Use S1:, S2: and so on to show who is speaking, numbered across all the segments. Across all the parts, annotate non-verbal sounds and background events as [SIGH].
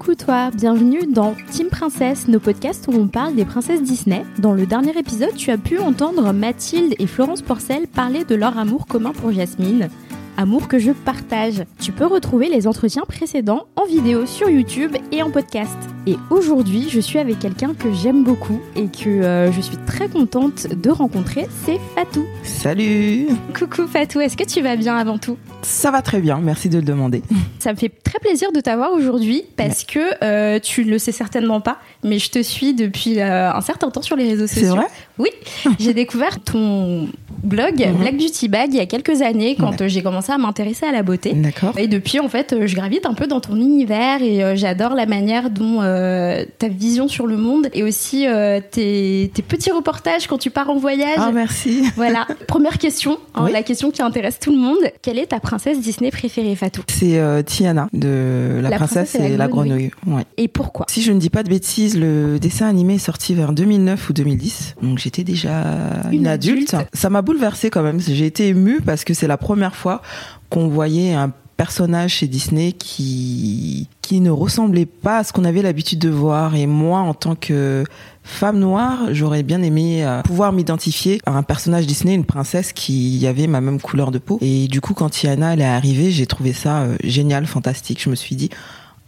S1: Coucou toi, bienvenue dans Team Princesse, nos podcasts où on parle des princesses Disney. Dans le dernier épisode, tu as pu entendre Mathilde et Florence Porcel parler de leur amour commun pour Jasmine. Amour que je partage. Tu peux retrouver les entretiens précédents en vidéo sur YouTube et en podcast. Et aujourd'hui, je suis avec quelqu'un que j'aime beaucoup et que euh, je suis très contente de rencontrer, c'est Fatou.
S2: Salut
S1: Coucou Fatou, est-ce que tu vas bien avant tout?
S2: Ça va très bien, merci de le demander. [LAUGHS]
S1: Ça me fait très plaisir de t'avoir aujourd'hui parce que euh, tu ne le sais certainement pas, mais je te suis depuis euh, un certain temps sur les réseaux sociaux.
S2: C'est vrai
S1: Oui, [LAUGHS] j'ai découvert ton blog Black Beauty Bag il y a quelques années quand
S2: Ouais.
S1: j'ai commencé à m'intéresser à la beauté.
S2: D'accord.
S1: Et depuis, en fait, je gravite un peu dans ton univers et j'adore la manière dont euh, ta vision sur le monde et aussi euh, tes, tes petits reportages quand tu pars en voyage.
S2: Ah, merci. [LAUGHS]
S1: Voilà. Première question, hein,
S2: Oui.
S1: la question qui intéresse tout le monde. Quelle est ta princesse Disney préférée, Fatou?
S2: C'est euh, Tiana de La,
S1: La
S2: princesse,
S1: princesse
S2: et la grenouille. Ouais.
S1: Et pourquoi?
S2: Si je ne dis pas de bêtises, le dessin animé est sorti vers 2009 ou 2010. Donc j'étais déjà une,
S1: Une
S2: adulte.
S1: adulte.
S2: Ça m'a bouleversée quand même. J'ai été émue parce que c'est la première fois qu'on voyait un personnage chez Disney qui ne ressemblait pas à ce qu'on avait l'habitude de voir. Et moi en tant que femme noire j'aurais bien aimé euh, pouvoir m'identifier à un personnage Disney une princesse qui avait ma même couleur de peau. Et du coup quand Tiana elle est arrivée j'ai trouvé ça euh, génial fantastique. Je me suis dit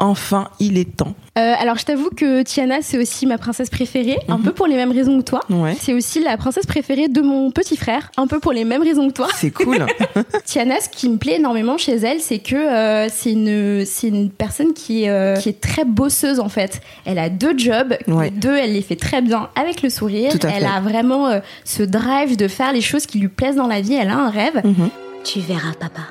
S2: enfin il est temps
S1: Euh, Alors, je t'avoue que Tiana, c'est aussi ma princesse préférée, un
S2: Mhm.
S1: peu pour les mêmes raisons que toi.
S2: ouais
S1: C'est aussi la princesse préférée de mon petit frère, un peu pour les mêmes raisons que toi.
S2: c'est cool [LAUGHS] [LAUGHS]
S1: Tiana, ce qui me plaît énormément chez elle, c'est que euh, c'est une, c'est une personne qui est, euh, qui est très bosseuse en fait. Elle a deux jobs,
S2: Ouais.
S1: les deux, elle les fait très bien avec le sourire.
S2: Tout à
S1: elle
S2: fait.
S1: a vraiment euh, ce drive de faire les choses qui lui plaisent dans la vie. Elle a un rêve.
S2: Mhm.
S3: Tu verras, papa.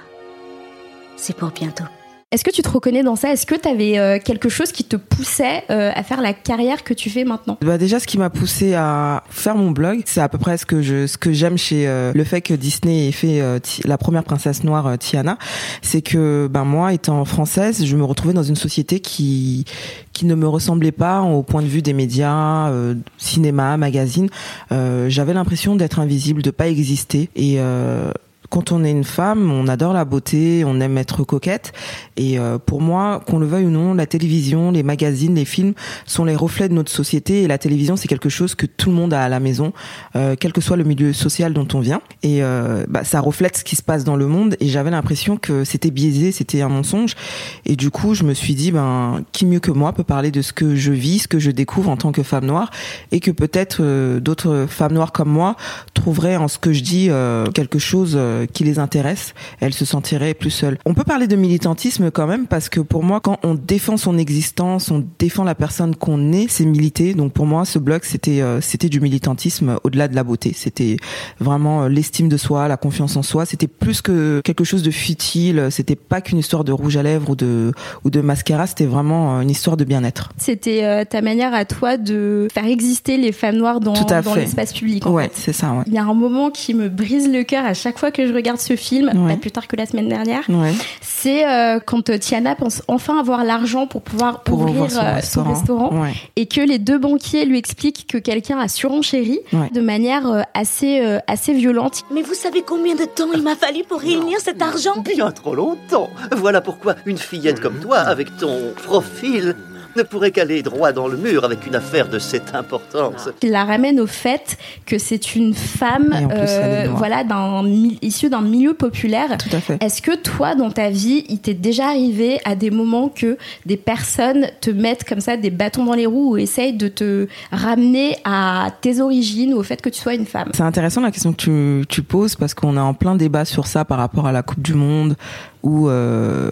S3: C'est pour bientôt.
S1: Est-ce que tu te reconnais dans ça? Est-ce que tu avais quelque chose qui te poussait euh, à faire la carrière que tu fais maintenant?
S2: Bah déjà, ce qui m'a poussé à faire mon blog, c'est à peu près ce que je, ce que j'aime chez euh, le fait que Disney ait fait euh, la première princesse noire euh, Tiana, c'est que ben moi, étant française, je me retrouvais dans une société qui qui ne me ressemblait pas au point de vue des médias, euh, cinéma, magazine. Euh, J'avais l'impression d'être invisible, de pas exister. Et euh, quand on est une femme, on adore la beauté, on aime être coquette. Et euh, pour moi, qu'on le veuille ou non, la télévision, les magazines, les films sont les reflets de notre société. Et la télévision, c'est quelque chose que tout le monde a à la maison, euh, quel que soit le milieu social dont on vient. Et euh, bah, ça reflète ce qui se passe dans le monde. Et j'avais l'impression que c'était biaisé, c'était un mensonge. Et du coup, je me suis dit, ben, qui mieux que moi peut parler de ce que je vis, ce que je découvre en tant que femme noire, et que peut-être euh, d'autres femmes noires comme moi trouveraient en ce que je dis euh, quelque chose euh, qui les intéresse. Elles se sentiraient plus seules. On peut parler de militantisme quand même parce que pour moi, quand on défend son existence, on défend la personne qu'on est, c'est militer. Donc pour moi, ce blog, c'était euh, c'était du militantisme au-delà de la beauté. C'était vraiment euh, l'estime de soi, la confiance en soi. C'était plus que quelque chose de futile. C'était pas qu'une histoire de rouge à lèvres ou de ou de mascara. C'était vraiment une histoire de bien-être.
S1: C'était euh, ta manière à toi de faire exister les femmes noires dans, l'espace public. en
S2: Ouais, c'est ça. Ouais.
S1: Il y a un moment qui me brise le cœur à chaque fois que je regarde ce film,
S2: Ouais.
S1: pas plus tard que la semaine dernière.
S2: Ouais.
S1: C'est euh, quand euh, Tiana pense enfin avoir l'argent pour pouvoir
S2: Pour
S1: ouvrir
S2: son
S1: euh,
S2: restaurant.
S1: restaurant
S2: Ouais.
S1: et que les deux banquiers lui expliquent que quelqu'un a surenchéri
S2: Ouais.
S1: de manière euh, assez, euh, assez violente.
S3: Mais vous savez combien de temps il m'a fallu pour réunir cet argent?
S4: Bien trop longtemps. Voilà pourquoi une fillette comme toi, avec ton profil, ne pourrait qu'aller droit dans le mur avec une affaire de cette importance.
S1: Il la ramène au fait que c'est une femme
S2: plus, noire.
S1: voilà, d'un, issue d'un milieu populaire.
S2: Tout à fait.
S1: Est-ce que toi, dans ta vie, il t'est déjà arrivé à des moments que des personnes te mettent comme ça des bâtons dans les roues ou essayent de te ramener à tes origines ou au fait que tu sois une femme?
S2: C'est intéressant la question que tu, tu poses parce qu'on est en plein débat sur ça par rapport à la Coupe du Monde où euh,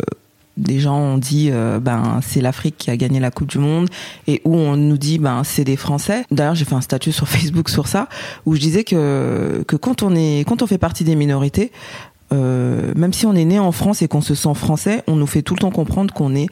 S2: des gens ont dit euh, ben c'est l'Afrique qui a gagné la Coupe du Monde et où on nous dit ben c'est des Français. D'ailleurs j'ai fait un statut sur [LAUGHS] Facebook sur ça où je disais que que quand on est quand on fait partie des minorités euh, même si on est né en France et qu'on se sent français, on nous fait tout le temps comprendre qu'on est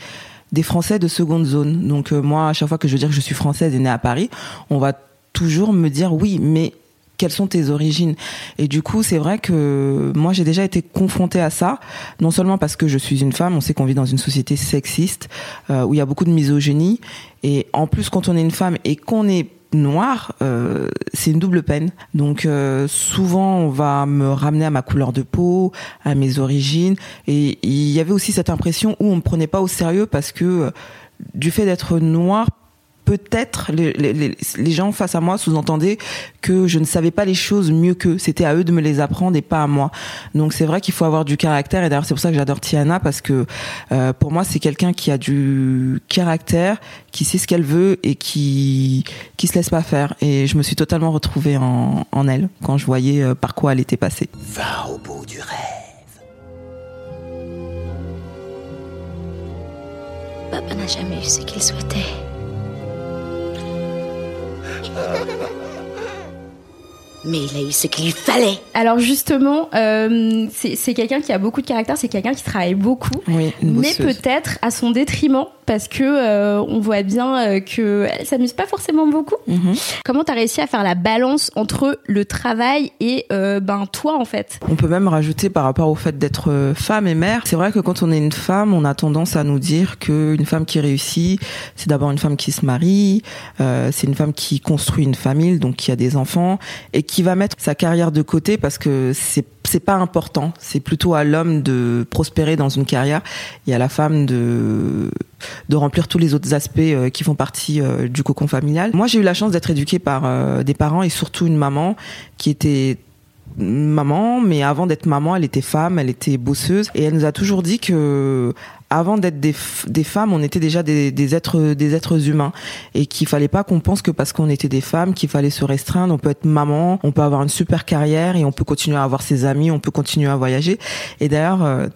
S2: des Français de seconde zone. Donc euh, moi, à chaque fois que je veux dire que je suis française et née à Paris, on va toujours me dire oui, mais quelles sont tes origines Et du coup, c'est vrai que moi, j'ai déjà été confrontée à ça, non seulement parce que je suis une femme, on sait qu'on vit dans une société sexiste, euh, où il y a beaucoup de misogynie, et en plus, quand on est une femme et qu'on est noir, euh, c'est une double peine. Donc euh, souvent on va me ramener à ma couleur de peau, à mes origines, et il y avait aussi cette impression où on me prenait pas au sérieux parce que euh, du fait d'être noir, peut-être les, les, les, gens face à moi sous-entendaient que je ne savais pas les choses mieux qu'eux. C'était à eux de me les apprendre et pas à moi. Donc c'est vrai qu'il faut avoir du caractère et d'ailleurs c'est pour ça que j'adore Tiana parce que euh, pour moi c'est quelqu'un qui a du caractère, qui sait ce qu'elle veut et qui qui se laisse pas faire. Et je me suis totalement retrouvée en, en elle quand je voyais euh, par quoi elle était passée.
S5: Va au bout du rêve.
S3: Papa n'a jamais eu ce qu'il souhaitait. ハハハハ! Mais il a eu ce qu'il lui fallait.
S1: Alors justement, euh, c'est quelqu'un qui a beaucoup de caractère, c'est quelqu'un qui travaille beaucoup,
S2: Oui,
S1: mais peut-être à son détriment parce que euh, on voit bien euh, que elle s'amuse pas forcément beaucoup.
S2: Mhm.
S1: Comment t'as réussi à faire la balance entre le travail et euh, ben toi en fait?
S2: On peut même rajouter par rapport au fait d'être femme et mère. C'est vrai que quand on est une femme, on a tendance à nous dire qu'une femme qui réussit, c'est d'abord une femme qui se marie, euh, c'est une femme qui construit une famille, donc qui a des enfants, et qui va mettre sa carrière de côté parce que c'est c'est pas important. C'est plutôt à l'homme de prospérer dans une carrière et à la femme de de remplir tous les autres aspects euh, qui font partie euh, du cocon familial. Moi, j'ai eu la chance d'être éduquée par euh, des parents et surtout une maman qui était maman, mais avant d'être maman, elle était femme, elle était bosseuse, et elle nous a toujours dit que avant d'être des, des femmes, on était déjà des, des êtres des êtres humains, et qu'il fallait pas qu'on pense que parce qu'on était des femmes, qu'il fallait se restreindre. On peut être maman, on peut avoir une super carrière, et on peut continuer à avoir ses amis, on peut continuer à voyager. Et d'ailleurs. euh,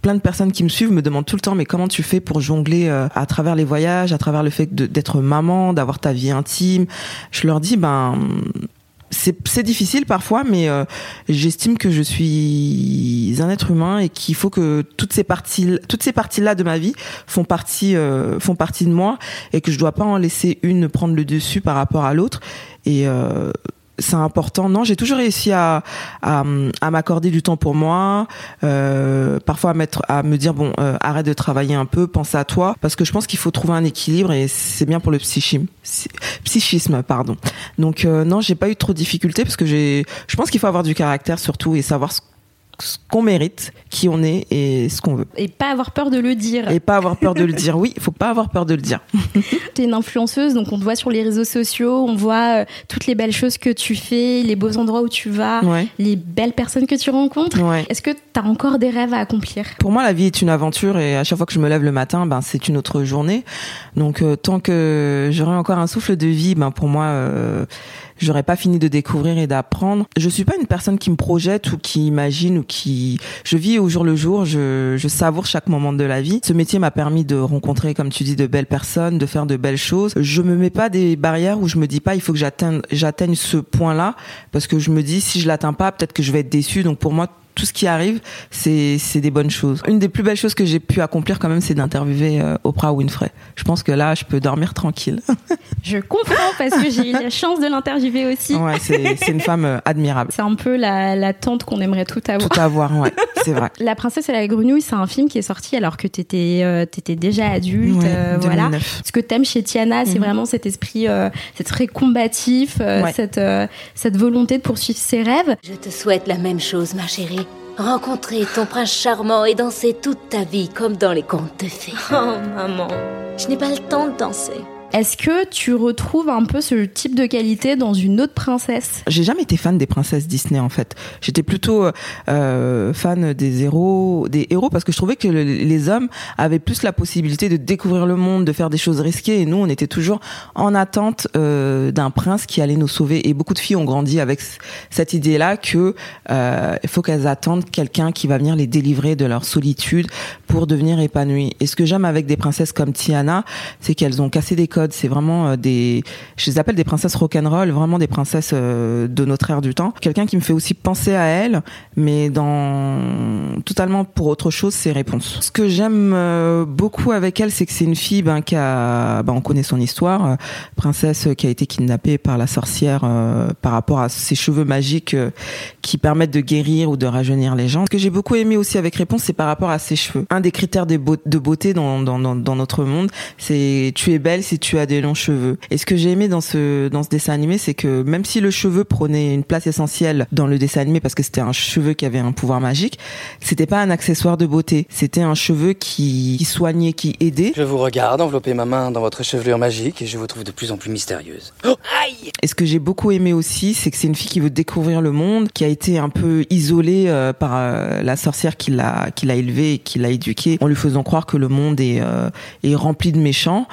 S2: Plein de personnes qui me suivent me demandent tout le temps mais comment tu fais pour jongler euh, à travers les voyages, à travers le fait d'être maman, d'avoir ta vie intime? Je leur dis ben c'est difficile parfois, mais euh, j'estime que je suis un être humain et qu'il faut que toutes ces parties, toutes ces parties-là de ma vie font partie, euh, font partie de moi et que je dois pas en laisser une prendre le dessus par rapport à l'autre. Et euh, c'est important. Non, j'ai toujours réussi à, à, à m'accorder du temps pour moi, euh, parfois à mettre, à me dire bon, euh, arrête de travailler un peu, pense à toi, parce que je pense qu'il faut trouver un équilibre et c'est bien pour le psychisme, psychisme, pardon. Donc euh, non, j'ai pas eu trop de difficultés parce que j'ai, je pense qu'il faut avoir du caractère surtout et savoir ce, ce qu'on mérite, qui on est et ce qu'on veut.
S1: Et pas avoir peur de le dire.
S2: Et pas avoir peur de le dire. Oui, il faut pas avoir peur de le dire. [LAUGHS]
S1: T'es une influenceuse, donc on te voit sur les réseaux sociaux, on voit euh, toutes les belles choses que tu fais, les beaux endroits où tu vas,
S2: Ouais.
S1: les belles personnes que tu rencontres.
S2: Ouais.
S1: Est-ce que t'as encore des rêves à accomplir?
S2: Pour moi, la vie est une aventure et à chaque fois que je me lève le matin, ben c'est une autre journée. Donc euh, tant que j'aurai encore un souffle de vie, ben pour moi, euh, j'aurais pas fini de découvrir et d'apprendre. Je suis pas une personne qui me projette ou qui imagine ou qui. Je vis au jour le jour. Je, je savoure chaque moment de la vie. Ce métier m'a permis de rencontrer, comme tu dis, de belles personnes, de faire de belles choses. Je me mets pas des barrières où je me dis pas il faut que j'atteigne j'atteigne ce point-là parce que je me dis si je l'atteins pas, peut-être que je vais être déçue. Donc pour moi tout ce qui arrive, c'est c'est des bonnes choses. Une des plus belles choses que j'ai pu accomplir quand même, c'est d'interviewer euh, Oprah Winfrey. Je pense que là, je peux dormir tranquille. [LAUGHS]
S1: Je comprends parce que j'ai eu la chance de l'interviewer aussi.
S2: ouais, c'est c'est une femme euh, admirable.
S1: C'est un peu la, la tante qu'on aimerait tout avoir.
S2: Tout à voir, ouais, c'est vrai. [LAUGHS]
S1: La princesse et la grenouille, c'est un film qui est sorti alors que t'étais euh, t'étais déjà adulte,
S2: Ouais,
S1: euh, voilà.
S2: 2009.
S1: Ce que t'aimes chez Tiana, c'est
S2: Mhm.
S1: vraiment cet esprit, euh, c'est très combatif, euh,
S2: Ouais.
S1: cette euh, cette volonté de poursuivre ses rêves.
S3: Je te souhaite la même chose, ma chérie. Rencontrer ton prince charmant et danser toute ta vie comme dans les contes de fées. Oh, maman, je n'ai pas le temps de danser.
S1: Est-ce que tu retrouves un peu ce type de qualité dans une autre princesse
S2: J'ai jamais été fan des princesses Disney en fait. J'étais plutôt euh, fan des héros, des héros parce que je trouvais que le- les hommes avaient plus la possibilité de découvrir le monde, de faire des choses risquées et nous on était toujours en attente euh, d'un prince qui allait nous sauver. Et beaucoup de filles ont grandi avec cette idée-là que euh, faut qu'elles attendent quelqu'un qui va venir les délivrer de leur solitude pour devenir épanouies. Et ce que j'aime avec des princesses comme Tiana, c'est qu'elles ont cassé des C'est vraiment des, je les appelle des princesses rock'n'roll, vraiment des princesses de notre ère du temps. Quelqu'un qui me fait aussi penser à elle, mais dans totalement pour autre chose, ses réponses. Ce que j'aime beaucoup avec elle, c'est que c'est une fille ben, qui a, ben, on connaît son histoire, princesse qui a été kidnappée par la sorcière par rapport à ses cheveux magiques qui permettent de guérir ou de rajeunir les gens. Ce que j'ai beaucoup aimé aussi avec Réponse, c'est par rapport à ses cheveux. Un des critères de, beauté dans, notre monde, c'est tu es belle si tu as des longs cheveux. Et ce que j'ai aimé dans ce, dans ce dessin animé, c'est que même si le cheveu prenait une place essentielle dans le dessin animé parce que c'était un cheveu qui avait un pouvoir magique, c'était pas un accessoire de beauté. C'était un cheveu qui, qui soignait, qui aidait.
S6: Je vous regarde envelopper ma main dans votre chevelure magique et je vous trouve de plus en plus mystérieuse. Oh
S2: Aïe Et ce que j'ai beaucoup aimé aussi, c'est que c'est une fille qui veut découvrir le monde, qui a été un peu isolée euh, par euh, la sorcière qui l'a qui l'a élevée et qui l'a éduquée en lui faisant croire que le monde est euh, est rempli de méchants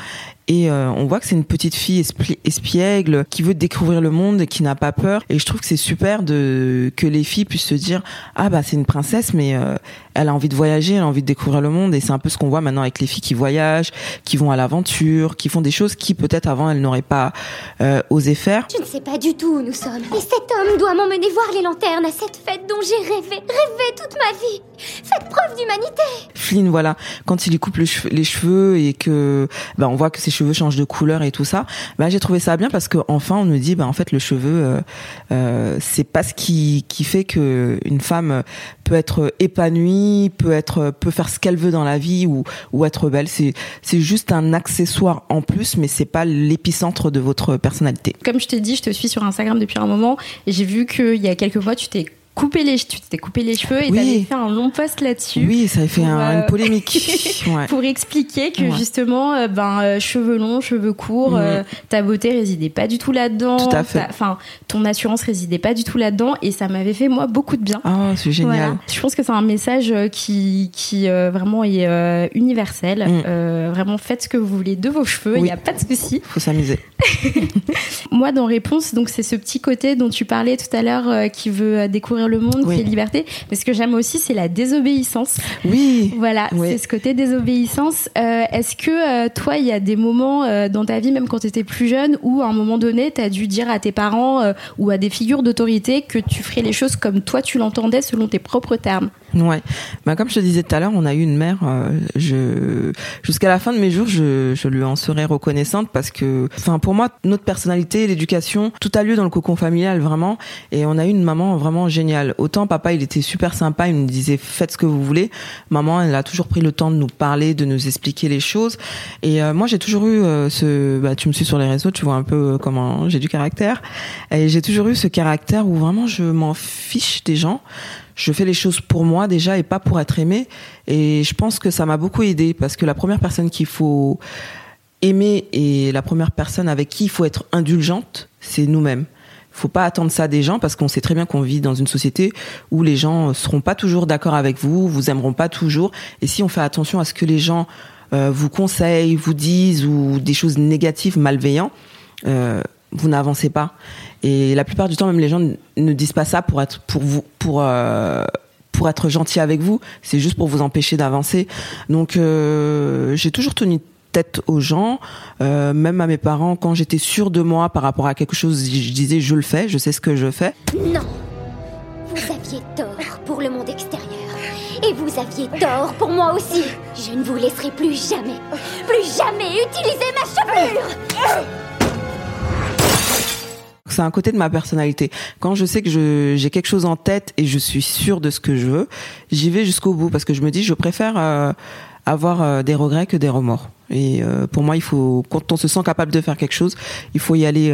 S2: et euh, on voit que c'est une petite fille espiègle qui veut découvrir le monde et qui n'a pas peur. Et je trouve que c'est super de que les filles puissent se dire ah bah c'est une princesse mais euh, elle a envie de voyager, elle a envie de découvrir le monde. Et c'est un peu ce qu'on voit maintenant avec les filles qui voyagent, qui vont à l'aventure, qui font des choses qui peut-être avant elles n'auraient pas euh, osé faire.
S7: Je ne sais pas du tout où nous sommes. Et cet homme doit m'emmener voir les lanternes à cette fête dont j'ai rêvé, rêvé toute ma vie. Faites preuve d'humanité.
S2: Flynn, voilà, quand il lui coupe les cheveux et que bah on voit que c'est cheveux changent de couleur et tout ça, bah, j'ai trouvé ça bien parce que enfin on nous dit bah en fait le cheveu euh, euh, c'est pas ce qui qui fait que une femme peut être épanouie, peut être peut faire ce qu'elle veut dans la vie ou ou être belle, c'est c'est juste un accessoire en plus mais c'est pas l'épicentre de votre personnalité.
S1: Comme je t'ai dit, je te suis sur Instagram depuis un moment et j'ai vu qu'il y a quelques mois tu t'es coupé les, tu t'es coupé les cheveux et tu t'avais fait un long post là-dessus.
S2: Oui, ça avait fait une euh, polémique. [LAUGHS]
S1: ouais. Pour expliquer que justement, euh, ben, euh, cheveux longs, cheveux courts, ta beauté résidait pas du tout là-dedans.
S2: Tout à fait.
S1: Enfin, ton assurance résidait pas du tout là-dedans et ça m'avait fait, moi, beaucoup de bien.
S2: Ah, c'est génial.
S1: Je pense que c'est un message qui, qui vraiment est universel. Mm. vraiment, faites ce que vous voulez de vos cheveux, il n'y a pas de souci.
S2: Faut s'amuser. [LAUGHS]
S1: moi, dans Réponse, donc c'est ce petit côté dont tu parlais tout à l'heure qui veut découvrir le monde, qui est liberté. Mais ce que j'aime aussi, c'est la désobéissance.
S2: Oui.
S1: Voilà, c'est ce côté désobéissance. Euh, est-ce que euh, toi, il y a des moments euh, dans ta vie, même quand tu étais plus jeune, où à un moment donné, tu as dû dire à tes parents ou à des figures d'autorité que tu ferais les choses comme toi tu l'entendais selon tes propres termes?
S2: Ouais. Bah, comme je te disais tout à l'heure, on a eu une mère. je jusqu'à la fin de mes jours, je, je lui en serai reconnaissante parce que, enfin, pour moi, notre personnalité, l'éducation, tout a lieu dans le cocon familial vraiment. Et on a eu une maman vraiment géniale Autant papa, il était super sympa, il nous disait faites ce que vous voulez. Maman, elle a toujours pris le temps de nous parler, de nous expliquer les choses. Et euh, moi, j'ai toujours eu euh, ce, bah, tu me suis sur les réseaux, tu vois un peu euh, comment j'ai du caractère. Et j'ai toujours eu ce caractère où vraiment je m'en fiche des gens. Je fais les choses pour moi déjà et pas pour être aimé. Et je pense que ça m'a beaucoup aidé parce que la première personne qu'il faut aimer et la première personne avec qui il faut être indulgente, c'est nous-mêmes faut pas attendre ça des gens parce qu'on sait très bien qu'on vit dans une société où les gens seront pas toujours d'accord avec vous, vous aimeront pas toujours. Et si on fait attention à ce que les gens euh, vous conseillent, vous disent ou des choses négatives, malveillantes, euh, vous n'avancez pas. Et la plupart du temps, même les gens ne disent pas ça pour être pour vous pour euh, pour être gentil avec vous. C'est juste pour vous empêcher d'avancer. Donc euh, j'ai toujours tenu tête aux gens, euh, même à mes parents, quand j'étais sûre de moi par rapport à quelque chose, je disais je le fais, je sais ce que je fais.
S7: Non, vous aviez tort pour le monde extérieur. Et vous aviez tort pour moi aussi. Je ne vous laisserai plus jamais, plus jamais utiliser ma chevelure.
S2: C'est un côté de ma personnalité. Quand je sais que j'ai quelque chose en tête et je suis sûre de ce que je veux, j'y vais jusqu'au bout parce que je me dis je préfère euh, avoir euh, des regrets que des remords. Et euh, pour moi, il faut, quand on se sent capable de faire quelque chose, il faut y aller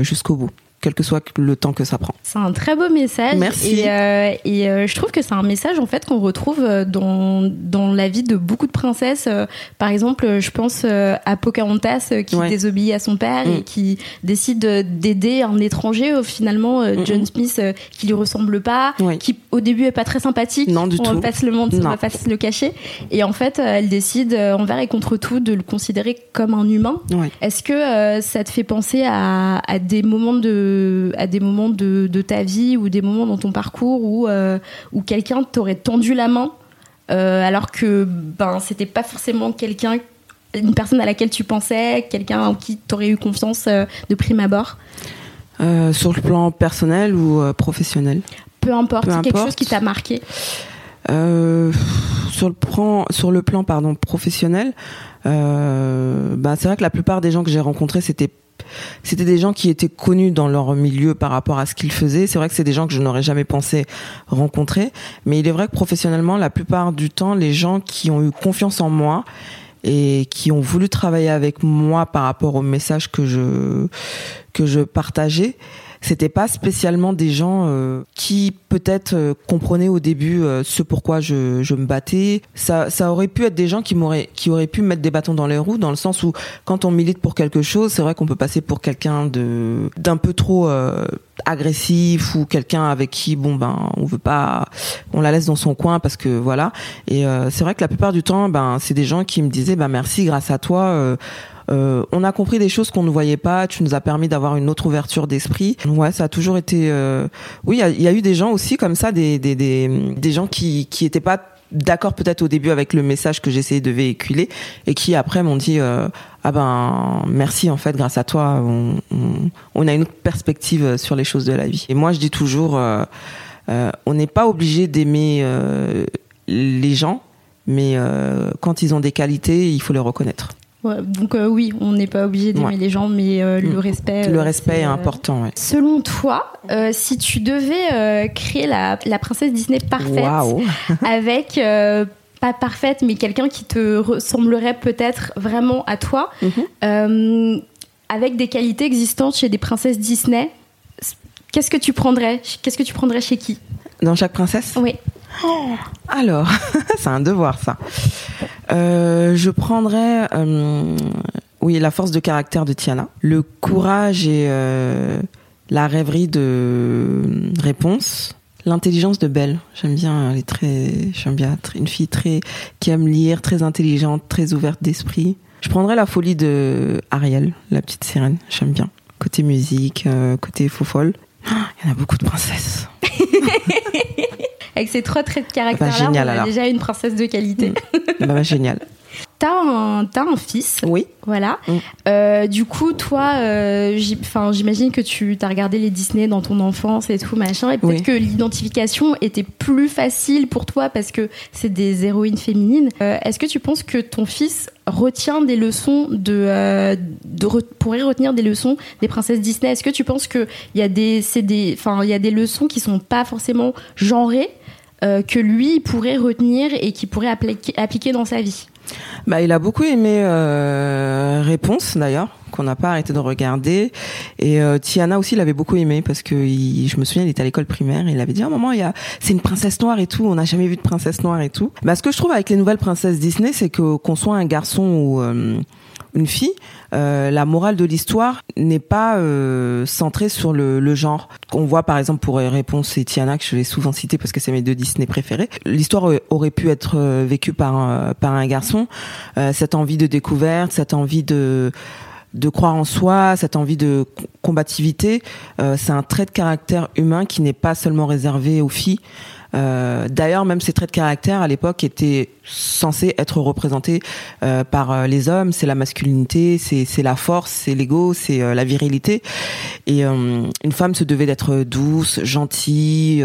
S2: jusqu'au bout quel que soit le temps que ça prend.
S1: C'est un très beau message.
S2: Merci.
S1: Et, euh, et euh, je trouve que c'est un message en fait qu'on retrouve euh, dans, dans la vie de beaucoup de princesses. Par exemple, je pense à Pocahontas qui désobéit à son père et mm. qui décide d'aider un étranger. Finalement, John Smith qui lui ressemble pas, qui au début est pas très sympathique.
S2: Non du
S1: on
S2: tout.
S1: Va pas le monde, on va pas se le cacher. Et en fait, elle décide envers et contre tout de le considérer comme un humain. Est-ce que ça te fait penser à, à des moments de à des moments de, ta vie ou des moments dans ton parcours où, euh, où quelqu'un t'aurait tendu la main euh, alors que ben c'était pas forcément quelqu'un une personne à laquelle tu pensais, quelqu'un en qui tu aurais eu confiance de prime abord?
S2: Sur le plan personnel ou professionnel?
S1: Peu importe, c'est quelque chose qui t'a marqué.
S2: sur le plan, sur le plan pardon professionnel, bah c'est vrai que la plupart des gens que j'ai rencontrés c'était c'était des gens qui étaient connus dans leur milieu par rapport à ce qu'ils faisaient. C'est vrai que c'est des gens que je n'aurais jamais pensé rencontrer, mais il est vrai que professionnellement, la plupart du temps, les gens qui ont eu confiance en moi et qui ont voulu travailler avec moi par rapport au message que je que je partageais, c'était pas spécialement des gens euh, qui peut-être euh, comprenaient au début euh, ce pourquoi je, je me battais. Ça, ça aurait pu être des gens qui m'auraient qui auraient pu mettre des bâtons dans les roues dans le sens où quand on milite pour quelque chose, c'est vrai qu'on peut passer pour quelqu'un de d'un peu trop agressif ou quelqu'un avec qui bon ben on veut pas on la laisse dans son coin parce que voilà et c'est vrai que la plupart du temps ben c'est des gens qui me disaient ben merci grâce à toi euh, on a compris des choses qu'on ne voyait pas. Tu nous as permis d'avoir une autre ouverture d'esprit. Ouais, ça a toujours été. Euh, oui, il y, a eu des gens aussi comme ça, des des des, gens qui qui étaient pas d'accord peut-être au début avec le message que j'essayais de véhiculer et qui après m'ont dit euh, ah ben merci en fait grâce à toi on, on, a une autre perspective sur les choses de la vie et moi je dis toujours on n'est pas obligé d'aimer les gens mais quand ils ont des qualités il faut les reconnaître
S1: donc euh, oui, on n'est pas obligé d'aimer les gens, mais euh, le mm. respect.
S2: Le euh, respect est, important.
S1: Selon toi, si tu devais créer la, princesse Disney parfaite, [LAUGHS] avec pas parfaite, mais quelqu'un qui te ressemblerait peut-être vraiment à toi, mm-hmm. avec des qualités existantes chez des princesses Disney, qu'est-ce que tu prendrais Qu'est-ce que tu prendrais chez qui?
S2: Dans chaque princesse?
S1: Oui.
S2: Oh, alors, [LAUGHS] c'est un devoir ça. Euh, je prendrais, euh, oui, la force de caractère de Tiana, le courage et euh, la rêverie de réponse, l'intelligence de Belle. J'aime bien, elle est très, j'aime bien une fille très qui aime lire, très intelligente, très ouverte d'esprit. Je prendrais la folie de Ariel, la petite sirène. J'aime bien. Côté musique, côté faux folle. [GASPS] Il y en a beaucoup de princesses. [LAUGHS]
S1: Avec ces trois traits de caractère-là, on a déjà une princesse de qualité.
S2: Mm. bah, génial. [LAUGHS]
S1: T'as un, as un fils.
S2: Oui.
S1: Voilà. Mm. Euh, du coup, toi, euh, j'imagine que tu as regardé les Disney dans ton enfance et tout, machin. Et peut-être que l'identification était plus facile pour toi parce que c'est des héroïnes féminines. Euh, est-ce que tu penses que ton fils retient des leçons de, pourrait retenir des leçons des princesses Disney? Est-ce que tu penses qu'il y a des, des, il y a des leçons qui sont pas forcément genrées que lui pourrait retenir et qui pourrait appliquer dans sa vie.
S2: Bah, il a beaucoup aimé euh, Réponse d'ailleurs qu'on n'a pas arrêté de regarder. Et euh, Tiana aussi l'avait beaucoup aimé parce que je me souviens il était à l'école primaire et il avait dit à un moment il y a c'est une princesse noire et tout. On n'a jamais vu de princesse noire et tout bah ce que je trouve avec les nouvelles princesses Disney c'est que qu'on soit un garçon ou euh, une fille, euh, la morale de l'histoire n'est pas euh, centrée sur le, le, genre. On voit par exemple pour Réponse et Tiana que je vais souvent citer parce que c'est mes deux Disney préférés. L'histoire aurait pu être euh, vécue par un, par un garçon. Euh, cette envie de découverte, cette envie de de croire en soi, cette envie de combativité, euh, c'est un trait de caractère humain qui n'est pas seulement réservé aux filles. Euh, D'ailleurs, même ces traits de caractère à l'époque étaient censés être représentés euh, par euh, les hommes. C'est la masculinité, c'est la force, c'est l'ego, c'est la virilité. Et une femme se devait d'être douce, gentille.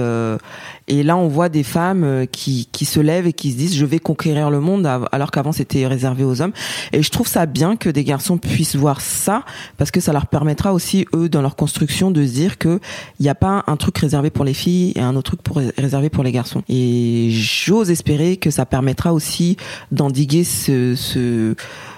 S2: Et là, on voit des femmes qui, qui se lèvent et qui se disent je vais conquérir le monde, alors qu'avant c'était réservé aux hommes. Et je trouve ça bien que des garçons puissent voir ça parce que ça leur permettra aussi eux dans leur construction de se dire que il n'y a pas un truc réservé pour les filles et un autre truc réservé pour les garçons. Et j'ose espérer que ça permettra aussi d'endiguer ce, ce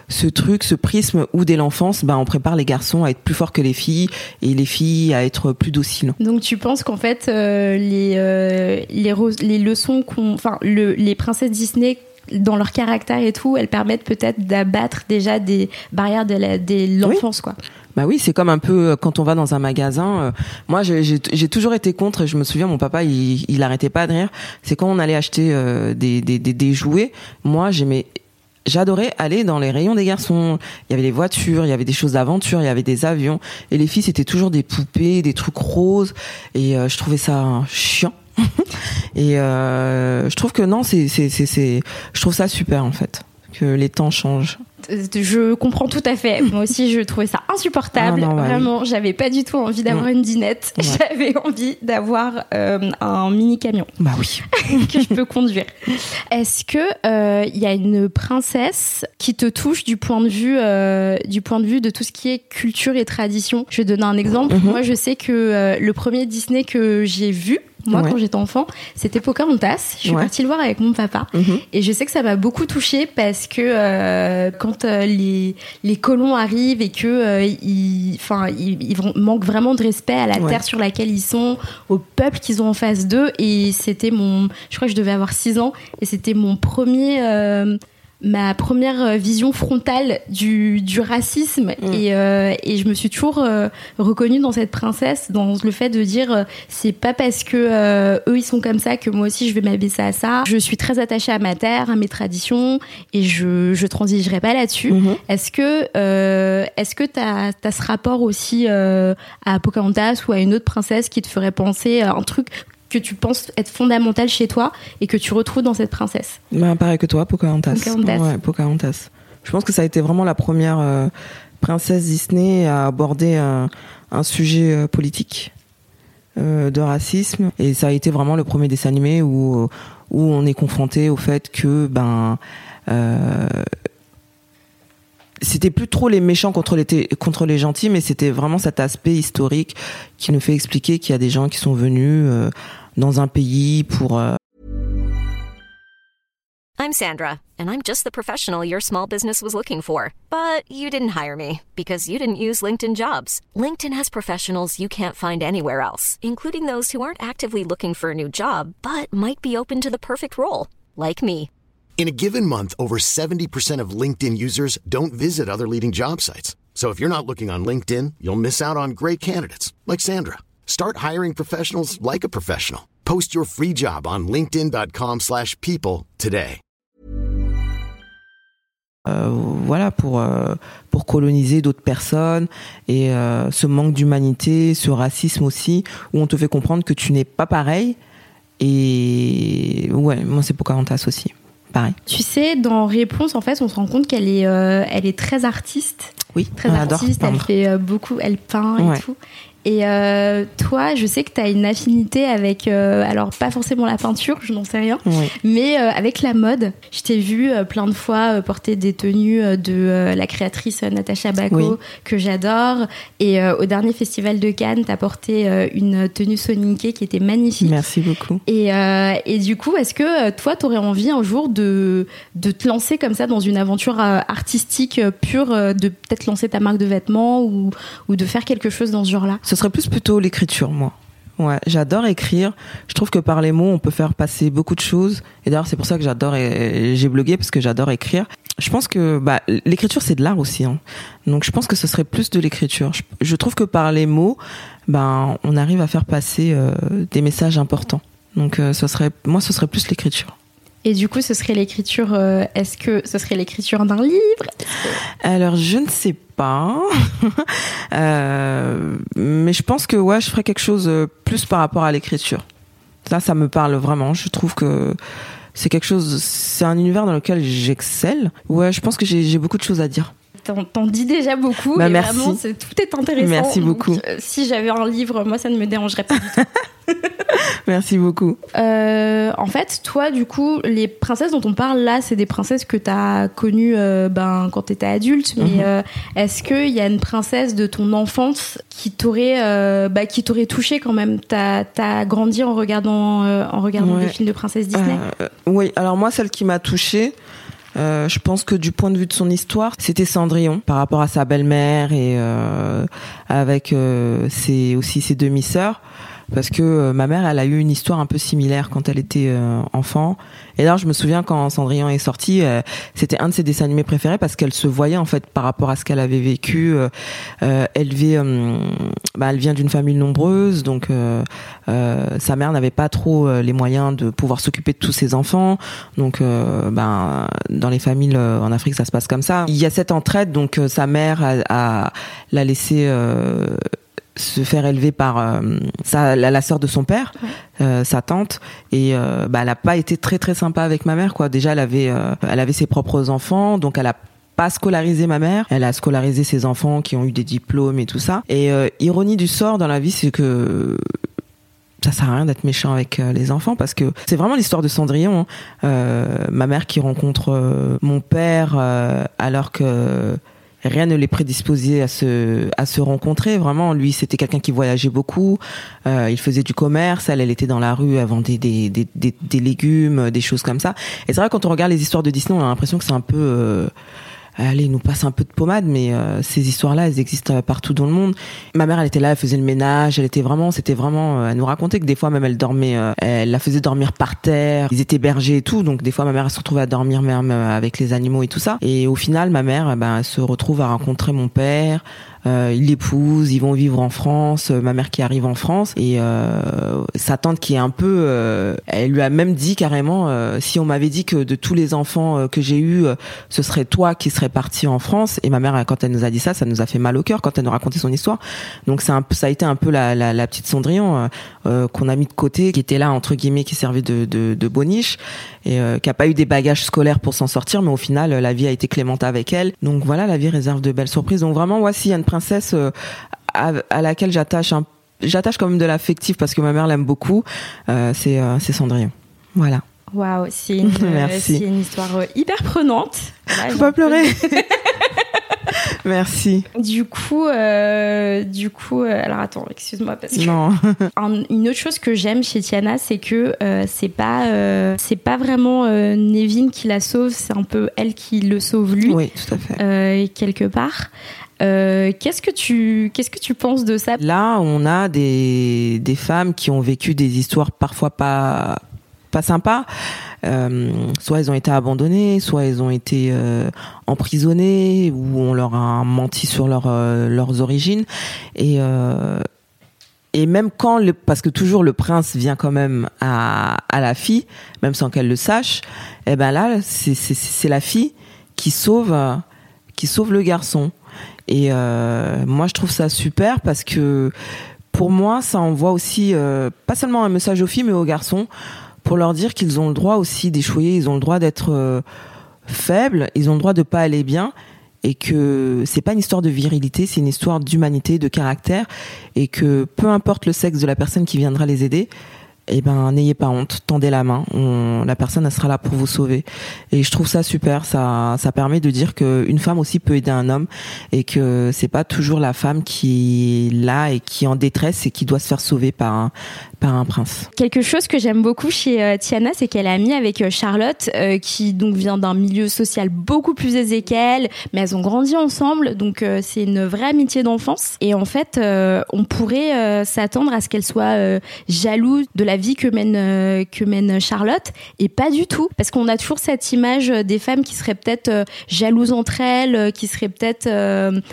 S2: ce truc, ce prisme où dès l'enfance, ben, on prépare les garçons à être plus forts que les filles et les filles à être plus dociles.
S1: Donc tu penses qu'en fait euh, les, euh, les, les leçons qu'on, enfin le, les princesses Disney dans leur caractère et tout, elles permettent peut-être d'abattre déjà des barrières de l'enfance, quoi.
S2: Bah oui, c'est comme un peu euh, quand on va dans un magasin. Euh, moi, j'ai toujours été contre. Je me souviens, mon papa, il, il arrêtait pas de rire. C'est quand on allait acheter euh, des, des, des, des jouets. Moi, j'aimais j'adorais aller dans les rayons des garçons. Il y avait des voitures, il y avait des choses d'aventure, il y avait des avions. Et les filles, c'était toujours des poupées, des trucs roses. Et je trouvais ça chiant. [LAUGHS] et euh, je trouve que non, c'est, c'est, c'est, je trouve ça super en fait, que les temps changent.
S1: Je comprends tout à fait. Moi aussi, je trouvais ça insupportable.
S2: Ah non, ouais,
S1: Vraiment, j'avais pas du tout envie d'avoir
S2: Mm.
S1: une dinette.
S2: Ouais. [LAUGHS]
S1: J'avais envie d'avoir euh, un mini camion
S2: Bah oui. [LAUGHS]
S1: que je peux conduire. Est-ce que euh, il y a une princesse qui te touche du point de vue euh, du point de vue de tout ce qui est culture et tradition? Je vais donner un exemple.
S2: Mhm.
S1: Moi, je sais que euh, le premier Disney que j'ai vu moi,
S2: Ouais.
S1: quand j'étais enfant, c'était Pocahontas. Je suis
S2: Ouais.
S1: partie le voir avec mon papa.
S2: Mhm.
S1: Et je sais que ça m'a beaucoup touchée parce que euh, quand euh, les, les colons arrivent et que euh, ils, enfin, ils, ils manquent vraiment de respect à la
S2: Ouais.
S1: terre sur laquelle ils sont, au peuple qu'ils ont en face d'eux. Et c'était mon, je crois que je devais avoir 6 ans et c'était mon premier. Ma première euh, vision frontale du, du racisme
S2: Mm.
S1: et, euh, et je me suis toujours euh, reconnue dans cette princesse dans le fait de dire euh, c'est pas parce que euh, eux ils sont comme ça que moi aussi je vais m'abaisser à ça je suis très attachée à ma terre à mes traditions et je je transigerai pas là-dessus
S2: Mhm.
S1: est-ce que euh, est-ce que t'as as ce rapport aussi euh, à Pocahontas ou à une autre princesse qui te ferait penser à un truc que tu penses être fondamental chez toi et que tu retrouves dans cette princesse
S2: Bah, pareil que toi, Pocahontas.
S1: Pocahontas.
S2: Ouais, Pocahontas. Je pense que ça a été vraiment la première euh, princesse Disney à aborder un, un sujet euh, politique euh, de racisme. Et ça a été vraiment le premier dessin animé où, où on est confronté au fait que ben euh, c'était plus trop les méchants contre les, gentils, mais c'était vraiment cet aspect historique qui nous fait expliquer qu'il y a des gens qui sont venus euh, dans un pays pour euh,
S8: I'm Sandra, and I'm just the professional your small business was looking for. But you didn't hire me because you didn't use LinkedIn jobs. LinkedIn has professionals you can't find anywhere else, including those who aren't actively looking for a new job but might be open to the perfect role, like me.
S9: In a given month, over 70% of LinkedIn users don't visit other leading job sites. So if you're not looking on LinkedIn, you'll miss out on great candidates like Sandra. Start hiring professionals like a professional. Post your free job on linkedin.com/people today.
S2: euh, voilà pour euh, pour coloniser d'autres personnes et euh, ce manque d'humanité, ce racisme aussi où on te fait comprendre que tu n'es pas pareil et ouais moi c'est Pocahontas aussi pareil
S1: Tu sais, dans Réponse, en fait, on se rend compte qu'elle est, euh, elle est très artiste.
S2: oui
S1: Très
S2: on adore
S1: artiste, elle fait euh, beaucoup, elle peint et
S2: Ouais.
S1: tout. Et euh, toi, je sais que tu as une affinité avec, euh, alors pas forcément la peinture, je n'en sais rien,
S2: Oui.
S1: mais euh, avec la mode. Je t'ai vu plein de fois porter des tenues de la créatrice Natacha Bako,
S2: Oui.
S1: que j'adore. Et au dernier festival de Cannes, tu as porté une tenue soninké qui était magnifique.
S2: merci beaucoup
S1: Et, et du coup, est-ce que toi, tu aurais envie un jour de, de te lancer comme ça dans une aventure artistique pure, de peut-être lancer ta marque de vêtements ou, ou de faire quelque chose dans ce genre-là?
S2: Ce serait plus plutôt l'écriture moi Ouais, j'adore écrire. Je trouve que par les mots, on peut faire passer beaucoup de choses. Et d'ailleurs, c'est pour ça que j'adore et j'ai blogué parce que j'adore écrire. Je pense que bah, l'écriture c'est de l'art aussi. Hein. Donc, je pense que ce serait plus de l'écriture. Je, trouve que par les mots, ben, on arrive à faire passer euh, des messages importants. Donc, euh, ce serait, moi, ce serait plus l'écriture.
S1: Et du coup, ce serait l'écriture. euh, Est-ce que ce serait l'écriture d'un livre?
S2: Alors, je ne sais pas. [LAUGHS] Euh, mais je pense que ouais, je ferais quelque chose euh, plus par rapport à l'écriture. Ça, ça me parle vraiment. Je trouve que c'est quelque chose, c'est un univers dans lequel j'excelle. Ouais, je pense que j'ai beaucoup de choses à dire.
S1: T'en t'en dis déjà beaucoup.
S2: Bah,
S1: et
S2: merci.
S1: Vraiment, tout est intéressant.
S2: Merci
S1: Donc,
S2: beaucoup.
S1: euh, si j'avais un livre, moi, ça ne me dérangerait pas du tout. [LAUGHS] [LAUGHS]
S2: Merci beaucoup.
S1: Euh, en fait, toi, du coup, les princesses dont on parle là, c'est des princesses que tu as connues euh, ben, quand tu étais adulte. Mais
S2: Mhm.
S1: euh, est-ce qu'il y a une princesse de ton enfance qui t'aurait bah, qui t'aurait touché quand même? T'as as grandi en regardant, en regardant
S2: Ouais.
S1: des films de princesses Disney?
S2: Oui, alors moi, celle qui m'a touchée, euh, je pense que du point de vue de son histoire, c'était Cendrillon par rapport à sa belle-mère et euh, avec euh, ses, aussi ses demi-sœurs. Parce que euh, ma mère, elle a eu une histoire un peu similaire quand elle était euh, enfant. Et là, je me souviens quand Cendrillon est sorti, euh, c'était un de ses dessins animés préférés parce qu'elle se voyait en fait par rapport à ce qu'elle avait vécu, euh, euh, élevée. euh, bah, elle vient d'une famille nombreuse, donc sa mère n'avait pas trop les moyens de pouvoir s'occuper de tous ses enfants. Donc, ben, dans les familles en Afrique, ça se passe comme ça. Il y a cette entraide, donc sa mère a, l'a laissé euh, se faire élever par euh, sa, la, la sœur de son père, euh, sa tante, et euh, bah, elle a pas été très très sympa avec ma mère, quoi. Déjà, elle avait, elle avait ses propres enfants, donc elle a pas scolarisé ma mère. Elle a scolarisé ses enfants qui ont eu des diplômes et tout ça. Et ironie du sort dans la vie, c'est que ça sert à rien d'être méchant avec les enfants parce que c'est vraiment l'histoire de Cendrillon. Hein. Euh, ma mère qui rencontre euh, mon père euh, alors que rien ne les prédisposait à se à se rencontrer. Vraiment, lui, c'était quelqu'un qui voyageait beaucoup. il faisait du commerce. Elle, elle était dans la rue, elle vendait des des, des, des légumes, des choses comme ça. Et c'est vrai quand on regarde les histoires de Disney, on a l'impression que c'est un peu allez, nous passe un peu de pommade, mais euh, ces histoires-là, elles existent euh, partout dans le monde. Ma mère, elle était là, elle faisait le ménage, elle était vraiment, c'était vraiment, euh, elle nous racontait que des fois même elle dormait, elle la faisait dormir par terre. Ils étaient bergers et tout, donc des fois ma mère se retrouvait à dormir même avec les animaux et tout ça. Et au final, ma mère, ben, elle se retrouve à rencontrer mon père, euh, il l'épouse, ils vont vivre en France. Euh, ma mère qui arrive en France et euh, sa tante qui est un peu, euh, elle lui a même dit carrément, euh, si on m'avait dit que de tous les enfants que j'ai eus, ce serait toi qui serais parti en France. Et ma mère, quand elle nous a dit ça, ça nous a fait mal au cœur quand elle nous racontait son histoire. Donc un, ça a été un peu la, la, la petite Cendrillon qu'on a mis de côté, qui était là entre guillemets, qui servait de, de, de boniche et qui a pas eu des bagages scolaires pour s'en sortir, mais au final, la vie a été clémente avec elle. Donc voilà, la vie réserve de belles surprises. Donc vraiment, voici une princesse euh, à, laquelle j'attache un j'attache quand même de l'affectif parce que ma mère l'aime beaucoup. Euh, c'est euh, c'est Cendrillon. Voilà.
S1: Waouh, c'est une, [LAUGHS] une, histoire hyper prenante.
S2: Faut pas pleurer. [LAUGHS] Merci.
S1: Du coup, euh, du coup, euh, alors attends, excuse-moi parce que
S2: non. [LAUGHS]
S1: une autre chose que j'aime chez Tiana, c'est que euh, c'est pas, c'est pas vraiment Nevin qui la sauve, c'est un peu elle qui le sauve lui.
S2: Oui, tout à fait.
S1: quelque part. qu'est-ce que tu qu'est-ce que tu penses de ça?
S2: Là, on a des des femmes qui ont vécu des histoires parfois pas pas sympas. Euh, soit ils ont été abandonnés, soit ils ont été euh, emprisonnés, ou on leur a menti sur euh, leurs origines. Et, et même quand, parce que toujours le prince vient quand même à, à la fille, même sans qu'elle le sache, et eh ben là, c'est la fille qui sauve, qui sauve le garçon. Et moi, je trouve ça super parce que pour moi, ça envoie aussi pas seulement un message aux filles, mais aux garçons pour leur dire qu'ils ont le droit aussi d'échouer, ils ont le droit d'être euh, faibles, ils ont le droit de pas aller bien et que c'est pas une histoire de virilité, c'est une histoire d'humanité, de caractère et que peu importe le sexe de la personne qui viendra les aider, eh ben n'ayez pas honte, tendez la main, la personne sera là pour vous sauver. Et je trouve ça super, ça ça permet de dire que une femme aussi peut aider un homme et que c'est pas toujours la femme qui est là et qui est en détresse et qui doit se faire sauver par un par un prince.
S1: Quelque chose que j'aime beaucoup chez euh, Tiana, c'est qu'elle a mis avec euh, Charlotte, euh, qui donc vient d'un milieu social beaucoup plus aisé qu'elle, mais elles ont grandi ensemble, donc c'est une vraie amitié d'enfance. Et en fait, on pourrait s'attendre à ce qu'elle soit jalouse de la vie que mène que mène Charlotte, et pas du tout, parce qu'on a toujours cette image des femmes qui seraient peut-être jalouses entre elles, qui seraient peut-être